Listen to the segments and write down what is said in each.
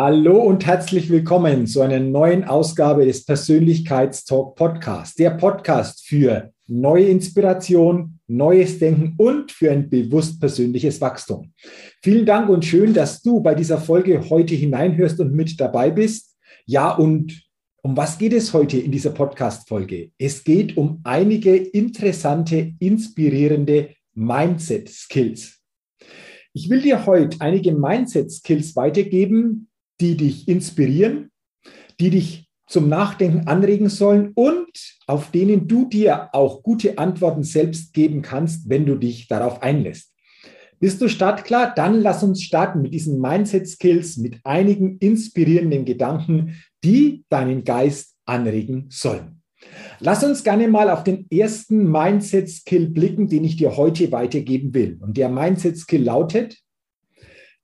Hallo und herzlich willkommen zu einer neuen Ausgabe des Persönlichkeitstalk Podcast. Der Podcast für neue Inspiration, neues Denken und für ein bewusst persönliches Wachstum. Vielen Dank und schön, dass du bei dieser Folge heute hineinhörst und mit dabei bist. Ja, und um was geht es heute in dieser Podcast-Folge? Es geht um einige interessante, inspirierende Mindset-Skills. Ich will dir heute einige Mindset-Skills weitergeben, die dich inspirieren, die dich zum Nachdenken anregen sollen und auf denen du dir auch gute Antworten selbst geben kannst, wenn du dich darauf einlässt. Bist du startklar? Dann lass uns starten mit diesen Mindset-Skills, mit einigen inspirierenden Gedanken, die deinen Geist anregen sollen. Lass uns gerne mal auf den ersten Mindset-Skill blicken, den ich dir heute weitergeben will. Und der Mindset-Skill lautet,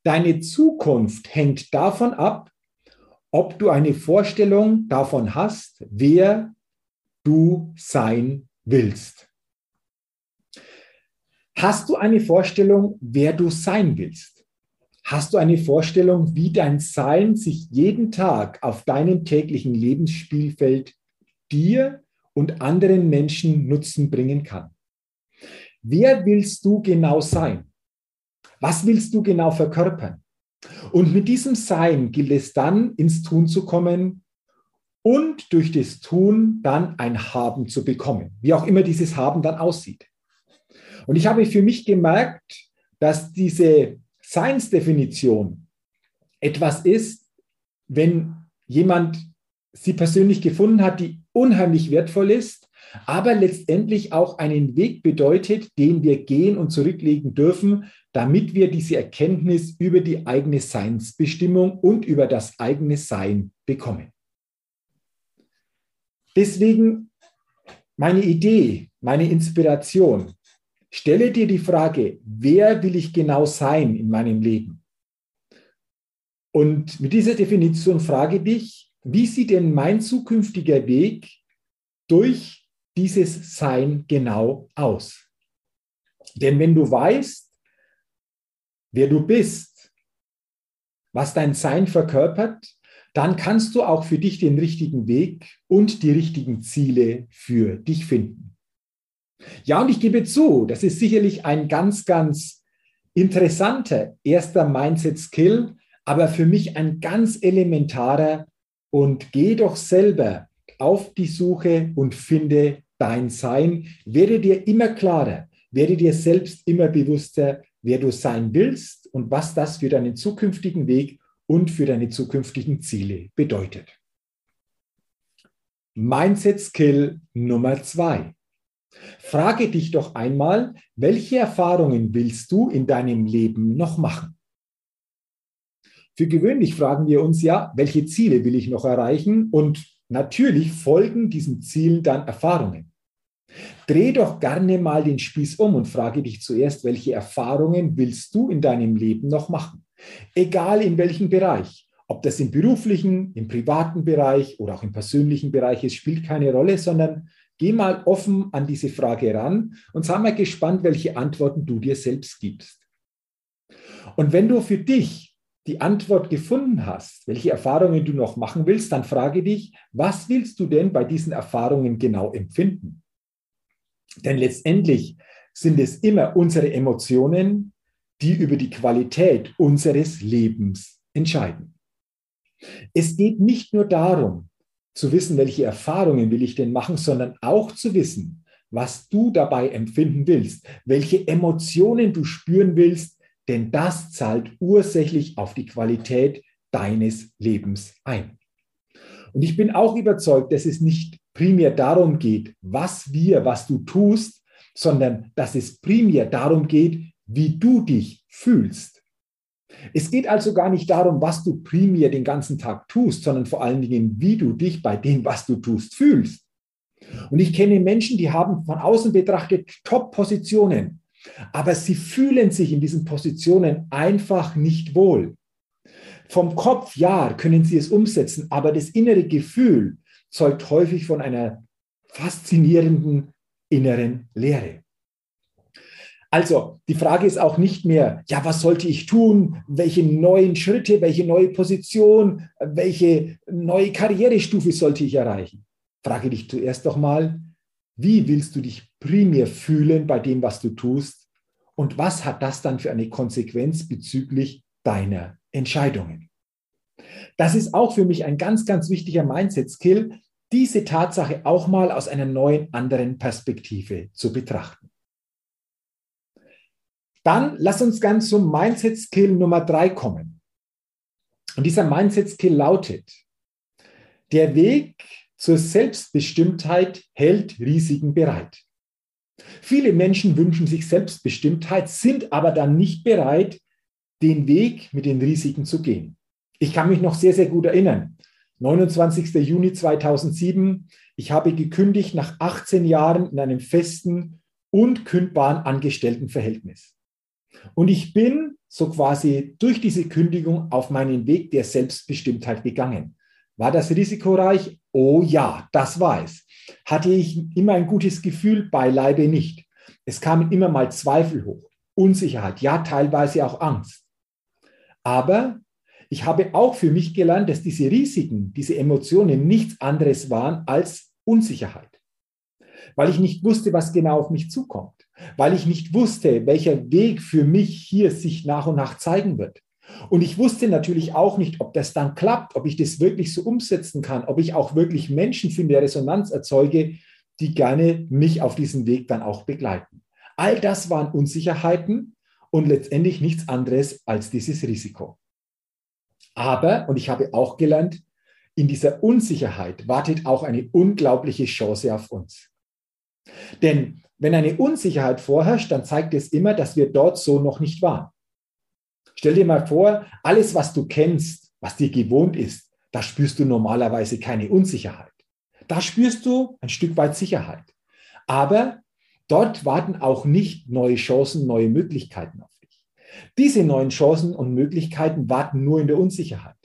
Deine Zukunft hängt davon ab, ob du eine Vorstellung davon hast, wer du sein willst. Hast du eine Vorstellung, wer du sein willst? Hast du eine Vorstellung, wie dein Sein sich jeden Tag auf deinem täglichen Lebensspielfeld dir und anderen Menschen Nutzen bringen kann? Wer willst du genau sein? Was willst du genau verkörpern? Und mit diesem Sein gilt es dann, ins Tun zu kommen und durch das Tun dann ein Haben zu bekommen, wie auch immer dieses Haben dann aussieht. Und ich habe für mich gemerkt, dass diese Seinsdefinition etwas ist, wenn jemand sie persönlich gefunden hat, die unheimlich wertvoll ist, aber letztendlich auch einen Weg bedeutet, den wir gehen und zurücklegen dürfen, damit wir diese Erkenntnis über die eigene Seinsbestimmung und über das eigene Sein bekommen. Deswegen meine Idee, meine Inspiration. Stelle dir die Frage, wer will ich genau sein in meinem Leben? Und mit dieser Definition frage dich, wie sieht denn mein zukünftiger Weg durch dieses Sein genau aus? Denn wenn du weißt, wer du bist, was dein Sein verkörpert, dann kannst du auch für dich den richtigen Weg und die richtigen Ziele für dich finden. Ja, und ich gebe zu, das ist sicherlich ein ganz, ganz interessanter erster Mindset-Skill, aber für mich ein ganz elementarer und geh doch selber auf die Suche und finde dein Sein. Werde dir immer klarer, werde dir selbst immer bewusster, wer du sein willst und was das für deinen zukünftigen Weg und für deine zukünftigen Ziele bedeutet. Mindset Skill Nummer zwei. Frage dich doch einmal, welche Erfahrungen willst du in deinem Leben noch machen? Für gewöhnlich fragen wir uns ja, welche Ziele will ich noch erreichen? Und natürlich folgen diesen Zielen dann Erfahrungen. Dreh doch gerne mal den Spieß um und frage dich zuerst, welche Erfahrungen willst du in deinem Leben noch machen? Egal in welchem Bereich. Ob das im beruflichen, im privaten Bereich oder auch im persönlichen Bereich ist, spielt keine Rolle, sondern geh mal offen an diese Frage ran und sei mal gespannt, welche Antworten du dir selbst gibst. Und wenn du für dich die Antwort gefunden hast, welche Erfahrungen du noch machen willst, dann frage dich, was willst du denn bei diesen Erfahrungen genau empfinden? Denn letztendlich sind es immer unsere Emotionen, die über die Qualität unseres Lebens entscheiden. Es geht nicht nur darum, zu wissen, welche Erfahrungen will ich denn machen, sondern auch zu wissen, was du dabei empfinden willst, welche Emotionen du spüren willst, denn das zahlt ursächlich auf die Qualität deines Lebens ein. Und ich bin auch überzeugt, dass es nicht primär darum geht, was wir, was du tust, sondern dass es primär darum geht, wie du dich fühlst. Es geht also gar nicht darum, was du primär den ganzen Tag tust, sondern vor allen Dingen, wie du dich bei dem, was du tust, fühlst. Und ich kenne Menschen, die haben von außen betrachtet Top-Positionen, aber sie fühlen sich in diesen Positionen einfach nicht wohl. Vom Kopf, ja, können sie es umsetzen, aber das innere Gefühl zeugt häufig von einer faszinierenden inneren Leere. Also, die Frage ist auch nicht mehr, ja, was sollte ich tun? Welche neuen Schritte, welche neue Position, welche neue Karrierestufe sollte ich erreichen? Frage dich zuerst doch mal, wie willst du dich primär fühlen bei dem, was du tust? Und was hat das dann für eine Konsequenz bezüglich deiner Entscheidungen? Das ist auch für mich ein ganz, ganz wichtiger Mindset-Skill, diese Tatsache auch mal aus einer neuen, anderen Perspektive zu betrachten. Dann lass uns ganz zum Mindset-Skill Nummer drei kommen. Und dieser Mindset-Skill lautet, der Weg zur Selbstbestimmtheit hält Risiken bereit. Viele Menschen wünschen sich Selbstbestimmtheit, sind aber dann nicht bereit, den Weg mit den Risiken zu gehen. Ich kann mich noch sehr, sehr gut erinnern. 29. Juni 2007. Ich habe gekündigt nach 18 Jahren in einem festen und kündbaren Angestelltenverhältnis. Und ich bin so quasi durch diese Kündigung auf meinen Weg der Selbstbestimmtheit gegangen. War das risikoreich? Oh ja, das war es. Hatte ich immer ein gutes Gefühl? Beileibe nicht. Es kamen immer mal Zweifel hoch, Unsicherheit, ja teilweise auch Angst. Aber ich habe auch für mich gelernt, dass diese Risiken, diese Emotionen nichts anderes waren als Unsicherheit weil ich nicht wusste, was genau auf mich zukommt, weil ich nicht wusste, welcher Weg für mich hier sich nach und nach zeigen wird. Und ich wusste natürlich auch nicht, ob das dann klappt, ob ich das wirklich so umsetzen kann, ob ich auch wirklich Menschen eine Resonanz erzeuge, die gerne mich auf diesem Weg dann auch begleiten. All das waren Unsicherheiten und letztendlich nichts anderes als dieses Risiko. Aber, und ich habe auch gelernt, in dieser Unsicherheit wartet auch eine unglaubliche Chance auf uns. Denn wenn eine Unsicherheit vorherrscht, dann zeigt es immer, dass wir dort so noch nicht waren. Stell dir mal vor, alles, was du kennst, was dir gewohnt ist, da spürst du normalerweise keine Unsicherheit. Da spürst du ein Stück weit Sicherheit. Aber dort warten auch nicht neue Chancen, neue Möglichkeiten auf. Diese neuen Chancen und Möglichkeiten warten nur in der Unsicherheit.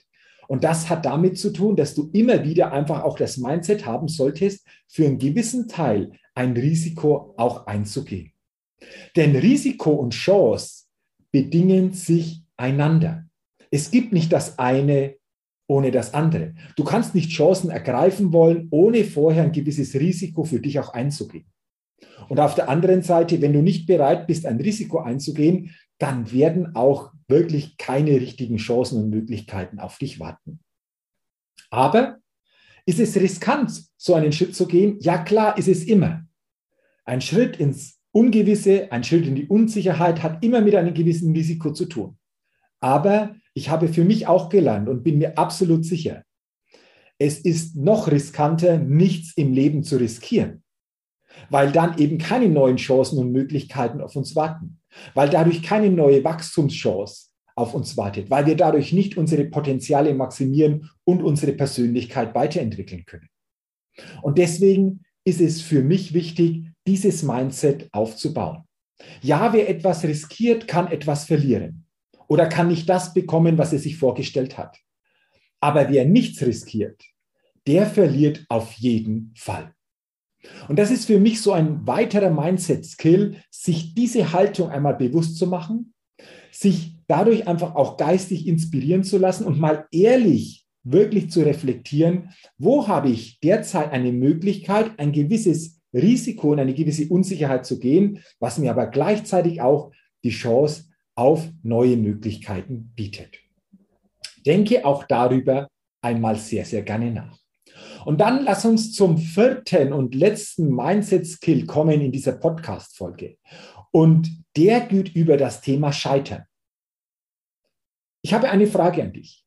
Und das hat damit zu tun, dass du immer wieder einfach auch das Mindset haben solltest, für einen gewissen Teil ein Risiko auch einzugehen. Denn Risiko und Chance bedingen sich einander. Es gibt nicht das eine ohne das andere. Du kannst nicht Chancen ergreifen wollen, ohne vorher ein gewisses Risiko für dich auch einzugehen. Und auf der anderen Seite, wenn du nicht bereit bist, ein Risiko einzugehen, dann werden auch wirklich keine richtigen Chancen und Möglichkeiten auf dich warten. Aber ist es riskant, so einen Schritt zu gehen? Ja, klar, ist es immer. Ein Schritt ins Ungewisse, ein Schritt in die Unsicherheit hat immer mit einem gewissen Risiko zu tun. Aber ich habe für mich auch gelernt und bin mir absolut sicher, es ist noch riskanter, nichts im Leben zu riskieren, weil dann eben keine neuen Chancen und Möglichkeiten auf uns warten weil dadurch keine neue Wachstumschance auf uns wartet, weil wir dadurch nicht unsere Potenziale maximieren und unsere Persönlichkeit weiterentwickeln können. Und deswegen ist es für mich wichtig, dieses Mindset aufzubauen. Ja, wer etwas riskiert, kann etwas verlieren oder kann nicht das bekommen, was er sich vorgestellt hat. Aber wer nichts riskiert, der verliert auf jeden Fall. Und das ist für mich so ein weiterer Mindset-Skill, sich diese Haltung einmal bewusst zu machen, sich dadurch einfach auch geistig inspirieren zu lassen und mal ehrlich wirklich zu reflektieren, wo habe ich derzeit eine Möglichkeit, ein gewisses Risiko und eine gewisse Unsicherheit zu gehen, was mir aber gleichzeitig auch die Chance auf neue Möglichkeiten bietet. Denke auch darüber einmal sehr, sehr gerne nach. Und dann lass uns zum vierten und letzten Mindset-Skill kommen in dieser Podcast-Folge. Und der geht über das Thema Scheitern. Ich habe eine Frage an dich.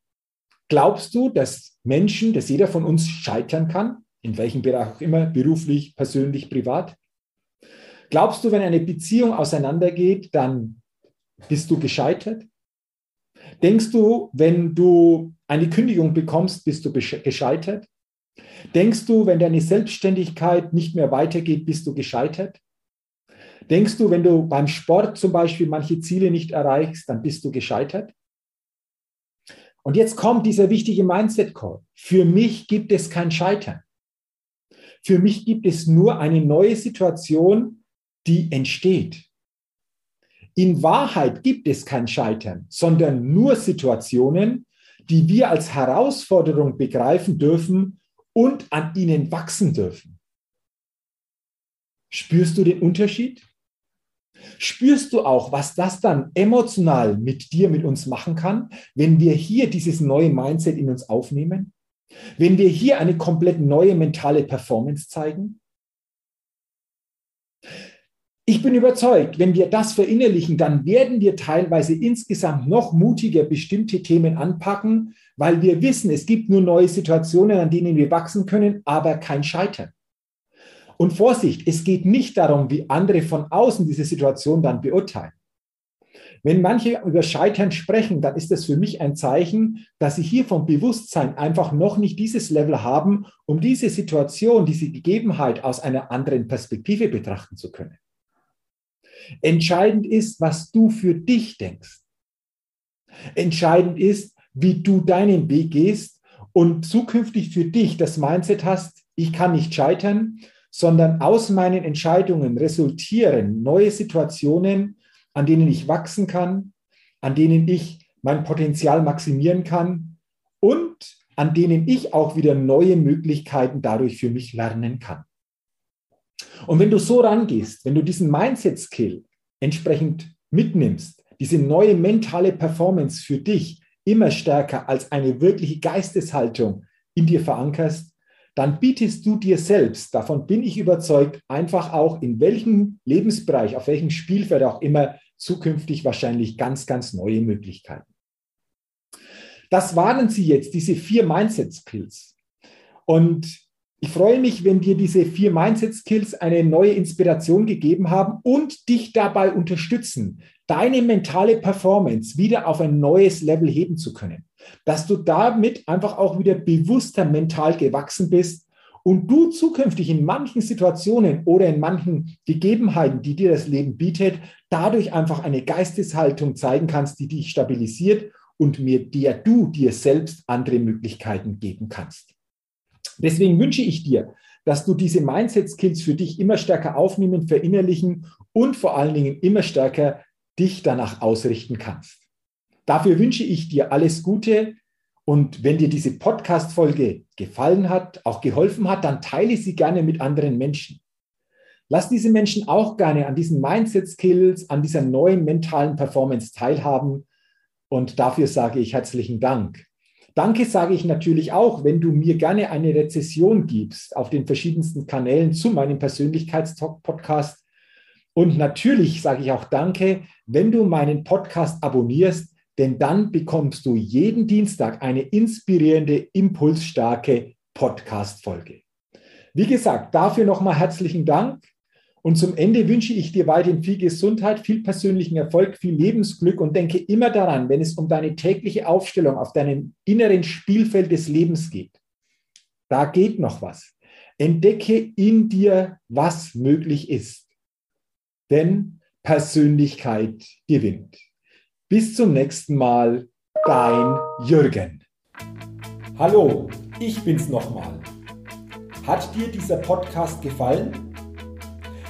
Glaubst du, dass Menschen, dass jeder von uns scheitern kann? In welchem Bereich auch immer, beruflich, persönlich, privat? Glaubst du, wenn eine Beziehung auseinandergeht, dann bist du gescheitert? Denkst du, wenn du eine Kündigung bekommst, bist du gescheitert? Denkst du, wenn deine Selbstständigkeit nicht mehr weitergeht, bist du gescheitert? Denkst du, wenn du beim Sport zum Beispiel manche Ziele nicht erreichst, dann bist du gescheitert? Und jetzt kommt dieser wichtige Mindset-Call. Für mich gibt es kein Scheitern. Für mich gibt es nur eine neue Situation, die entsteht. In Wahrheit gibt es kein Scheitern, sondern nur Situationen, die wir als Herausforderung begreifen dürfen und an ihnen wachsen dürfen. Spürst du den Unterschied? Spürst du auch, was das dann emotional mit dir, mit uns machen kann, wenn wir hier dieses neue Mindset in uns aufnehmen? Wenn wir hier eine komplett neue mentale Performance zeigen? Ich bin überzeugt, wenn wir das verinnerlichen, dann werden wir teilweise insgesamt noch mutiger bestimmte Themen anpacken, weil wir wissen, es gibt nur neue Situationen, an denen wir wachsen können, aber kein Scheitern. Und Vorsicht, es geht nicht darum, wie andere von außen diese Situation dann beurteilen. Wenn manche über Scheitern sprechen, dann ist das für mich ein Zeichen, dass sie hier vom Bewusstsein einfach noch nicht dieses Level haben, um diese Situation, diese Gegebenheit aus einer anderen Perspektive betrachten zu können. Entscheidend ist, was du für dich denkst. Entscheidend ist, wie du deinen Weg gehst und zukünftig für dich das Mindset hast, ich kann nicht scheitern, sondern aus meinen Entscheidungen resultieren neue Situationen, an denen ich wachsen kann, an denen ich mein Potenzial maximieren kann und an denen ich auch wieder neue Möglichkeiten dadurch für mich lernen kann. Und wenn du so rangehst, wenn du diesen Mindset-Skill entsprechend mitnimmst, diese neue mentale Performance für dich immer stärker als eine wirkliche Geisteshaltung in dir verankerst, dann bietest du dir selbst, davon bin ich überzeugt, einfach auch in welchem Lebensbereich, auf welchem Spielfeld auch immer, zukünftig wahrscheinlich ganz, ganz neue Möglichkeiten. Das waren sie jetzt, diese vier Mindset-Skills. Und ich freue mich, wenn dir diese vier Mindset-Skills eine neue Inspiration gegeben haben und dich dabei unterstützen, deine mentale Performance wieder auf ein neues Level heben zu können. Dass du damit einfach auch wieder bewusster mental gewachsen bist und du zukünftig in manchen Situationen oder in manchen Gegebenheiten, die dir das Leben bietet, dadurch einfach eine Geisteshaltung zeigen kannst, die dich stabilisiert und mir der du dir selbst andere Möglichkeiten geben kannst. Deswegen wünsche ich dir, dass du diese Mindset-Skills für dich immer stärker aufnehmen, verinnerlichen und vor allen Dingen immer stärker dich danach ausrichten kannst. Dafür wünsche ich dir alles Gute und wenn dir diese Podcast-Folge gefallen hat, auch geholfen hat, dann teile sie gerne mit anderen Menschen. Lass diese Menschen auch gerne an diesen Mindset-Skills, an dieser neuen mentalen Performance teilhaben. Und dafür sage ich herzlichen Dank. Danke sage ich natürlich auch, wenn du mir gerne eine Rezession gibst auf den verschiedensten Kanälen zu meinem Persönlichkeitstalk-Podcast. Und natürlich sage ich auch Danke, wenn du meinen Podcast abonnierst, denn dann bekommst du jeden Dienstag eine inspirierende, impulsstarke Podcast-Folge. Wie gesagt, dafür nochmal herzlichen Dank. Und zum Ende wünsche ich dir weiterhin viel Gesundheit, viel persönlichen Erfolg, viel Lebensglück und denke immer daran, wenn es um deine tägliche Aufstellung auf deinem inneren Spielfeld des Lebens geht. Da geht noch was. Entdecke in dir, was möglich ist denn Persönlichkeit gewinnt. Bis zum nächsten Mal, dein Jürgen. Hallo, ich bin's nochmal. Hat dir dieser Podcast gefallen?